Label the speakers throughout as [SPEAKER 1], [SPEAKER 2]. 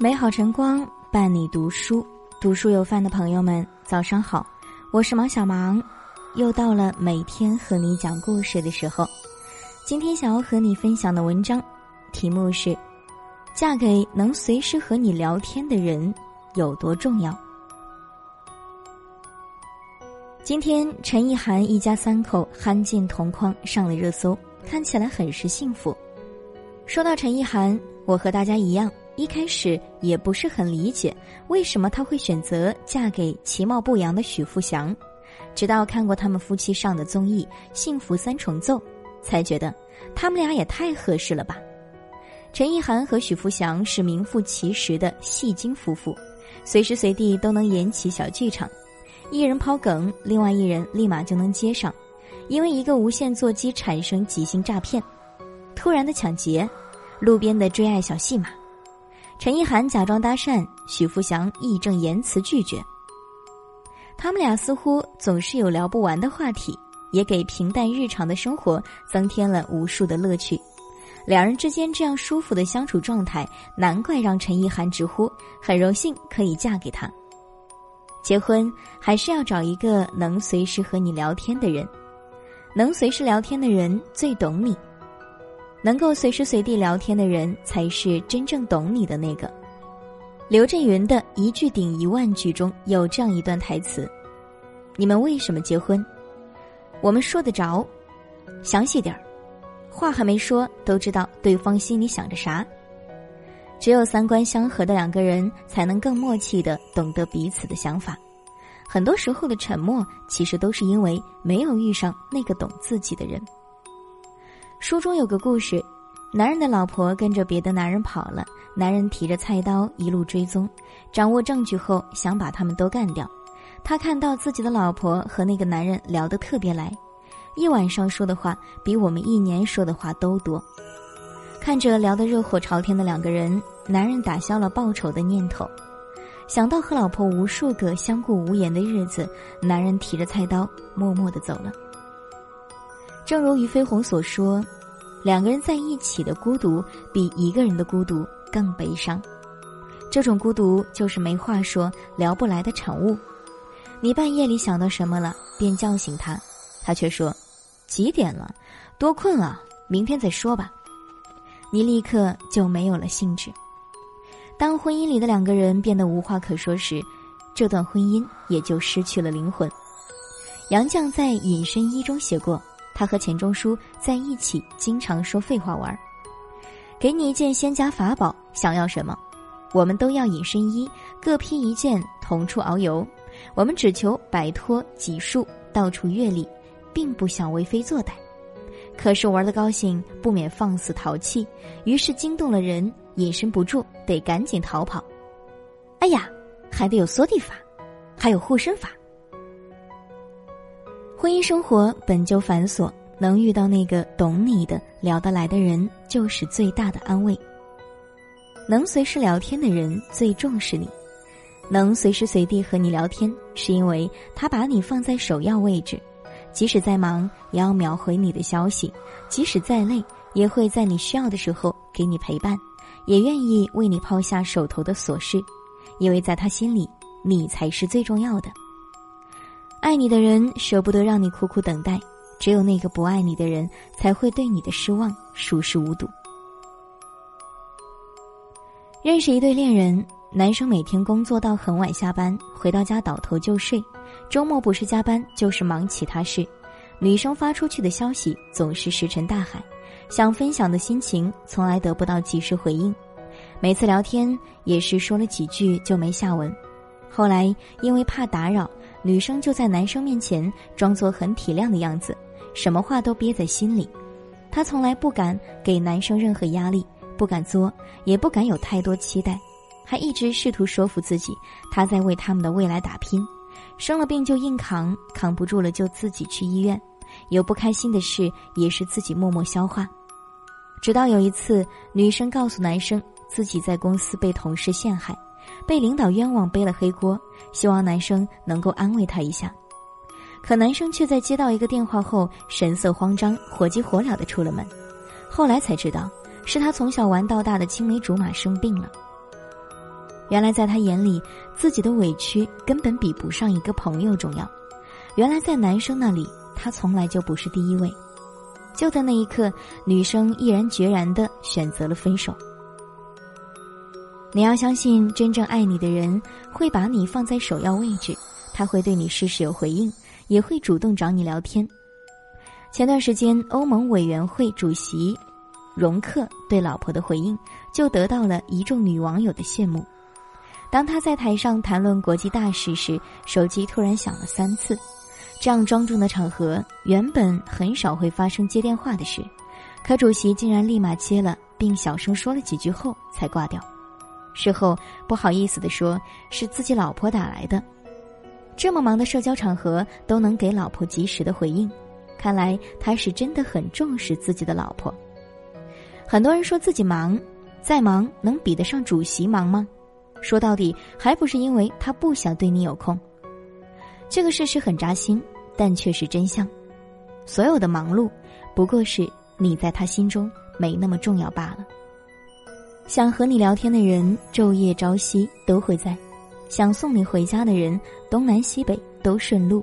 [SPEAKER 1] 美好晨光伴你读书，读书有饭的朋友们，早上好，我是芒小芒，又到了每天和你讲故事的时候。今天想要和你分享的文章，题目是：嫁给能随时和你聊天的人有多重要？今天陈意涵一家三口憨进同框上了热搜，看起来很是幸福。说到陈意涵，我和大家一样，一开始也不是很理解为什么她会选择嫁给其貌不扬的许富祥，直到看过他们夫妻上的综艺《幸福三重奏》，才觉得他们俩也太合适了吧。陈意涵和许富祥是名副其实的戏精夫妇，随时随地都能演起小剧场。一人抛梗，另外一人立马就能接上，因为一个无线座机产生即兴诈骗，突然的抢劫，路边的追爱小戏码，陈意涵假装搭讪，许富祥义正言辞拒绝。他们俩似乎总是有聊不完的话题，也给平淡日常的生活增添了无数的乐趣。两人之间这样舒服的相处状态，难怪让陈意涵直呼很荣幸可以嫁给他。结婚还是要找一个能随时和你聊天的人，能随时聊天的人最懂你，能够随时随地聊天的人才是真正懂你的那个。刘震云的一句顶一万句中有这样一段台词：“你们为什么结婚？我们说得着，详细点儿，话还没说都知道对方心里想着啥。只有三观相合的两个人，才能更默契的懂得彼此的想法。”很多时候的沉默，其实都是因为没有遇上那个懂自己的人。书中有个故事，男人的老婆跟着别的男人跑了，男人提着菜刀一路追踪，掌握证据后想把他们都干掉。他看到自己的老婆和那个男人聊得特别来，一晚上说的话比我们一年说的话都多。看着聊得热火朝天的两个人，男人打消了报仇的念头。想到和老婆无数个相顾无言的日子，男人提着菜刀默默的走了。正如俞飞鸿所说：“两个人在一起的孤独，比一个人的孤独更悲伤。这种孤独就是没话说、聊不来的产物。你半夜里想到什么了，便叫醒他，他却说：‘几点了？多困啊，明天再说吧。’你立刻就没有了兴致。”当婚姻里的两个人变得无话可说时，这段婚姻也就失去了灵魂。杨绛在《隐身衣》中写过，他和钱钟书在一起经常说废话玩儿给你一件仙家法宝，想要什么？我们都要隐身衣，各披一件，同处遨游。我们只求摆脱己数，到处阅历，并不想为非作歹。可是玩的高兴，不免放肆淘气，于是惊动了人。隐身不住，得赶紧逃跑。哎呀，还得有缩地法，还有护身法。婚姻生活本就繁琐，能遇到那个懂你的、聊得来的人，就是最大的安慰。能随时聊天的人最重视你，能随时随地和你聊天，是因为他把你放在首要位置。即使再忙，也要秒回你的消息；即使再累，也会在你需要的时候给你陪伴。也愿意为你抛下手头的琐事，因为在他心里，你才是最重要的。爱你的人舍不得让你苦苦等待，只有那个不爱你的人才会对你的失望熟视无睹。认识一对恋人，男生每天工作到很晚下班，回到家倒头就睡，周末不是加班就是忙其他事。女生发出去的消息总是石沉大海。想分享的心情从来得不到及时回应，每次聊天也是说了几句就没下文。后来因为怕打扰，女生就在男生面前装作很体谅的样子，什么话都憋在心里。她从来不敢给男生任何压力，不敢作，也不敢有太多期待，还一直试图说服自己，她在为他们的未来打拼。生了病就硬扛，扛不住了就自己去医院，有不开心的事也是自己默默消化。直到有一次，女生告诉男生自己在公司被同事陷害，被领导冤枉背了黑锅，希望男生能够安慰她一下。可男生却在接到一个电话后，神色慌张，火急火燎的出了门。后来才知道，是他从小玩到大的青梅竹马生病了。原来在他眼里，自己的委屈根本比不上一个朋友重要。原来在男生那里，他从来就不是第一位。就在那一刻，女生毅然决然的选择了分手。你要相信，真正爱你的人会把你放在首要位置，他会对你事事有回应，也会主动找你聊天。前段时间，欧盟委员会主席容克对老婆的回应，就得到了一众女网友的羡慕。当他在台上谈论国际大事时，手机突然响了三次。这样庄重的场合，原本很少会发生接电话的事，可主席竟然立马接了，并小声说了几句后才挂掉。事后不好意思地说，是自己老婆打来的。这么忙的社交场合都能给老婆及时的回应，看来他是真的很重视自己的老婆。很多人说自己忙，再忙能比得上主席忙吗？说到底，还不是因为他不想对你有空。这个事实很扎心，但却是真相。所有的忙碌，不过是你在他心中没那么重要罢了。想和你聊天的人，昼夜朝夕都会在；想送你回家的人，东南西北都顺路；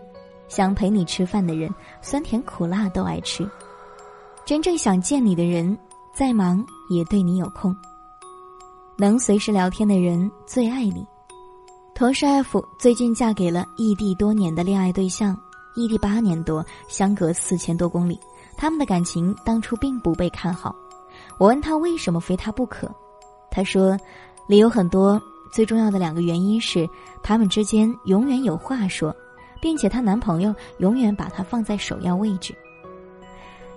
[SPEAKER 1] 想陪你吃饭的人，酸甜苦辣都爱吃。真正想见你的人，再忙也对你有空。能随时聊天的人最爱你。同事 F 最近嫁给了异地多年的恋爱对象，异地八年多，相隔四千多公里，他们的感情当初并不被看好。我问他为什么非他不可，他说，理由很多，最重要的两个原因是他们之间永远有话说，并且她男朋友永远把她放在首要位置。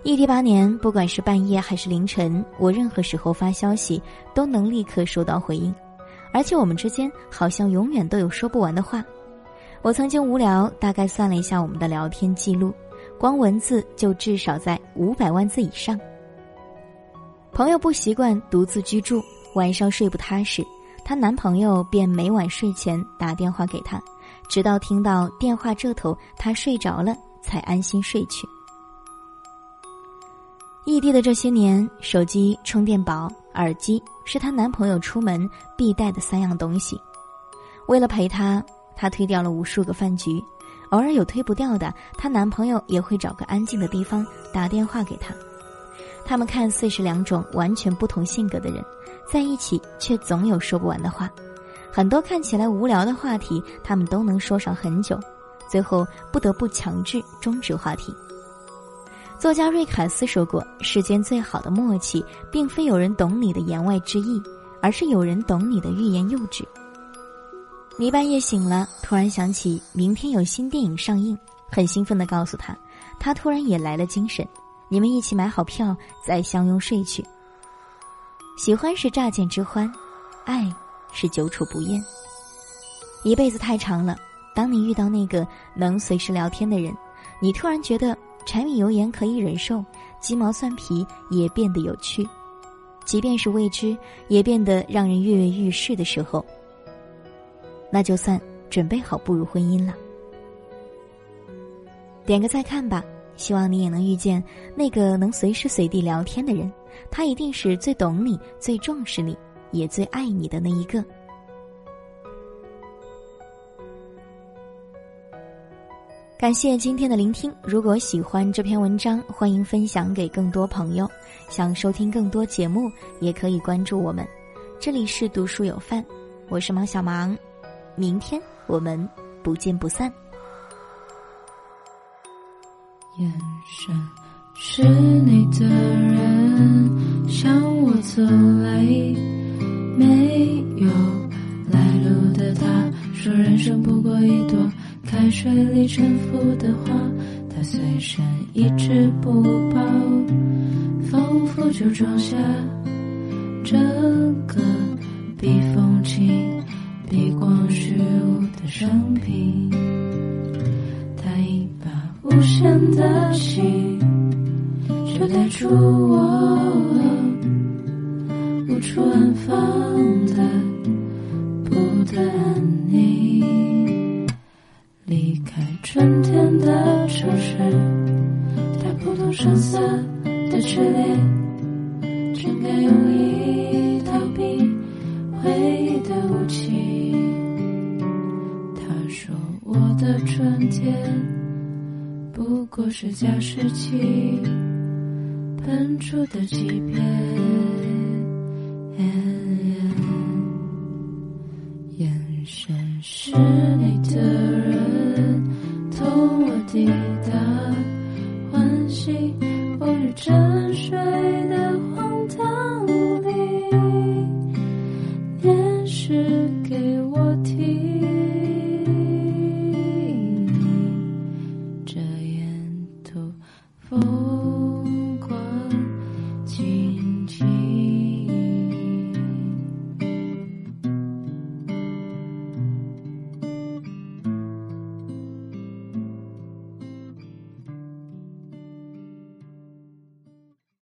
[SPEAKER 1] 异地八年，不管是半夜还是凌晨，我任何时候发消息都能立刻收到回应，而且我们之间好像永远都有说不完的话。我曾经无聊，大概算了一下我们的聊天记录，光文字就至少在五百万字以上。朋友不习惯独自居住，晚上睡不踏实，她男朋友便每晚睡前打电话给她，直到听到电话这头她睡着了，才安心睡去。异地的这些年，手机、充电宝、耳机是她男朋友出门必带的三样东西。为了陪她，她推掉了无数个饭局，偶尔有推不掉的，她男朋友也会找个安静的地方打电话给她。他们看似是两种完全不同性格的人，在一起却总有说不完的话。很多看起来无聊的话题，他们都能说上很久，最后不得不强制终止话题。作家瑞凯斯说过：“世间最好的默契，并非有人懂你的言外之意，而是有人懂你的欲言又止。”你半夜醒了，突然想起明天有新电影上映，很兴奋地告诉他，他突然也来了精神。你们一起买好票，再相拥睡去。喜欢是乍见之欢，爱是久处不厌。一辈子太长了，当你遇到那个能随时聊天的人，你突然觉得。柴米油盐可以忍受，鸡毛蒜皮也变得有趣，即便是未知，也变得让人跃跃欲试的时候，那就算准备好步入婚姻了。点个再看吧，希望你也能遇见那个能随时随地聊天的人，他一定是最懂你、最重视你、也最爱你的那一个。感谢今天的聆听。如果喜欢这篇文章，欢迎分享给更多朋友。想收听更多节目，也可以关注我们。这里是读书有范，我是毛小芒。明天我们不见不散。
[SPEAKER 2] 眼神是你的人向我走来，没有来路的他说人生不过一朵。开水里沉浮的花，它随身一直不保，仿佛就装下整个避风清、避光虚无的生平。出现的心，却带出我无处安放的不得安宁。离开春天的城市，他不动声色的距离，真该用以逃避回忆的武器。他说我的春天。或是加湿器喷出的欺骗。眼神 for